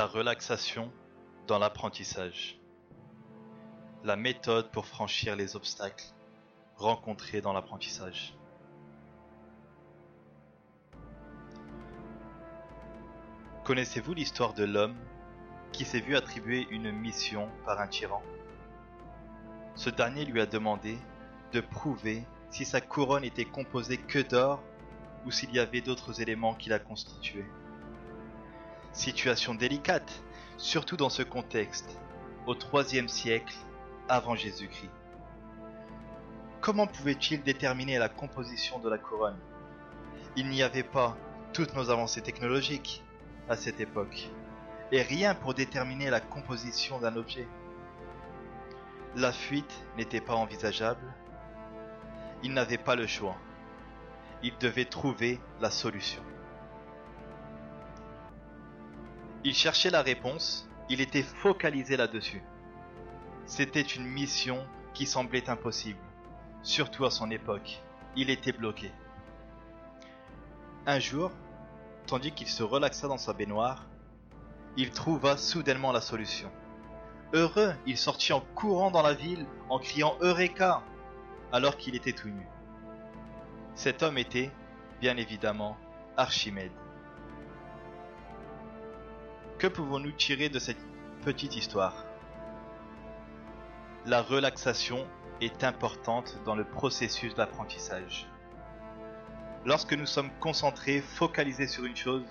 La relaxation dans l'apprentissage. La méthode pour franchir les obstacles rencontrés dans l'apprentissage. Connaissez-vous l'histoire de l'homme qui s'est vu attribuer une mission par un tyran? Ce dernier lui a demandé de prouver si sa couronne était composée que d'or ou s'il y avait d'autres éléments qui la constituaient. Situation délicate, surtout dans ce contexte, au IIIe siècle avant Jésus-Christ. Comment pouvait-il déterminer la composition de la couronne? Il n'y avait pas toutes nos avancées technologiques à cette époque, et rien pour déterminer la composition d'un objet. La fuite n'était pas envisageable. Il n'avait pas le choix. Il devait trouver la solution. Il cherchait la réponse, il était focalisé là-dessus. C'était une mission qui semblait impossible, surtout à son époque. Il était bloqué. Un jour, tandis qu'il se relaxa dans sa baignoire, il trouva soudainement la solution. Heureux, il sortit en courant dans la ville en criant Eureka alors qu'il était tout nu. Cet homme était, bien évidemment, Archimède. Que pouvons-nous tirer de cette petite histoire? La relaxation est importante dans le processus d'apprentissage. Lorsque nous sommes concentrés, focalisés sur une chose,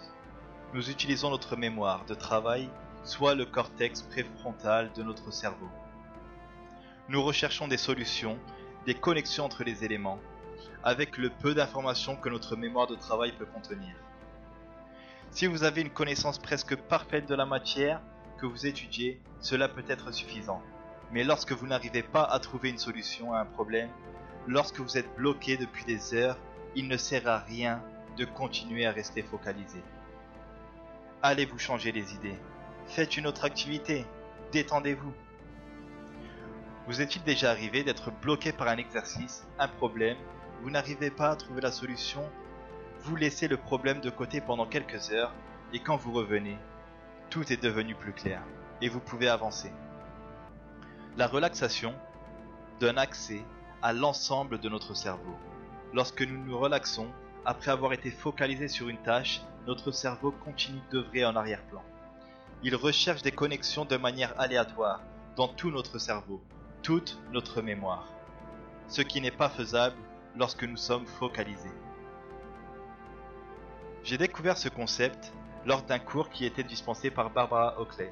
nous utilisons notre mémoire de travail, soit le cortex préfrontal de notre cerveau. Nous recherchons des solutions, des connexions entre les éléments, avec le peu d'informations que notre mémoire de travail peut contenir. Si vous avez une connaissance presque parfaite de la matière que vous étudiez, cela peut être suffisant. Mais lorsque vous n'arrivez pas à trouver une solution à un problème, lorsque vous êtes bloqué depuis des heures, il ne sert à rien de continuer à rester focalisé. Allez vous changer les idées. Faites une autre activité. Détendez-vous. Vous est-il déjà arrivé d'être bloqué par un exercice, un problème, vous n'arrivez pas à trouver la solution vous laissez le problème de côté pendant quelques heures et quand vous revenez, tout est devenu plus clair et vous pouvez avancer. La relaxation donne accès à l'ensemble de notre cerveau. Lorsque nous nous relaxons, après avoir été focalisé sur une tâche, notre cerveau continue d'œuvrer en arrière-plan. Il recherche des connexions de manière aléatoire dans tout notre cerveau, toute notre mémoire. Ce qui n'est pas faisable lorsque nous sommes focalisés. J'ai découvert ce concept lors d'un cours qui était dispensé par Barbara Oakley,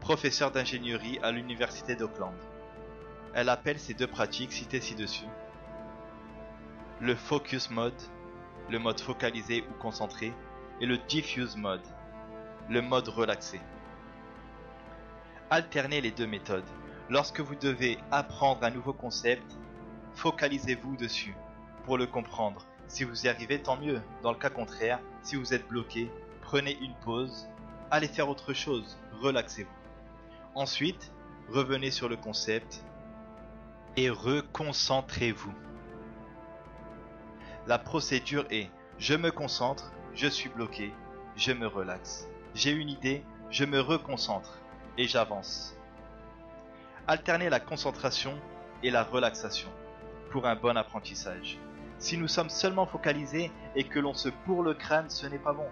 professeure d'ingénierie à l'université d'Auckland. Elle appelle ces deux pratiques citées ci-dessus le focus mode, le mode focalisé ou concentré, et le diffuse mode, le mode relaxé. Alternez les deux méthodes. Lorsque vous devez apprendre un nouveau concept, focalisez-vous dessus pour le comprendre si vous y arrivez, tant mieux. Dans le cas contraire, si vous êtes bloqué, prenez une pause, allez faire autre chose, relaxez-vous. Ensuite, revenez sur le concept et reconcentrez-vous. La procédure est je me concentre, je suis bloqué, je me relaxe. J'ai une idée, je me reconcentre et j'avance. Alternez la concentration et la relaxation pour un bon apprentissage. Si nous sommes seulement focalisés et que l'on se bourre le crâne, ce n'est pas bon.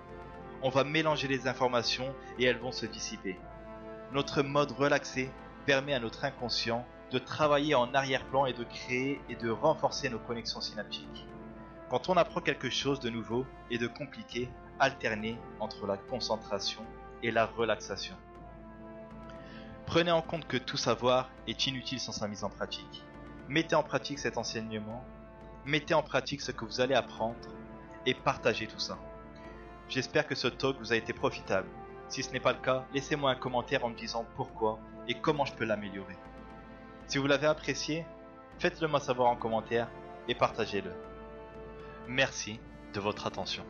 On va mélanger les informations et elles vont se dissiper. Notre mode relaxé permet à notre inconscient de travailler en arrière-plan et de créer et de renforcer nos connexions synaptiques. Quand on apprend quelque chose de nouveau et de compliqué, alternez entre la concentration et la relaxation. Prenez en compte que tout savoir est inutile sans sa mise en pratique. Mettez en pratique cet enseignement mettez en pratique ce que vous allez apprendre et partagez tout ça. J'espère que ce talk vous a été profitable. Si ce n'est pas le cas, laissez-moi un commentaire en me disant pourquoi et comment je peux l'améliorer. Si vous l'avez apprécié, faites-le moi savoir en commentaire et partagez-le. Merci de votre attention.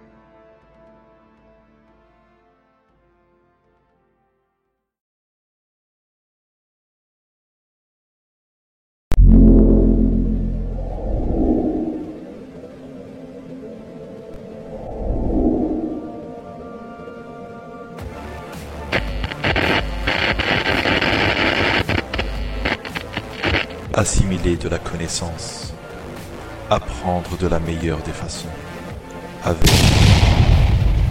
Assimiler de la connaissance, apprendre de la meilleure des façons, avec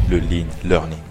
le Lean Learning.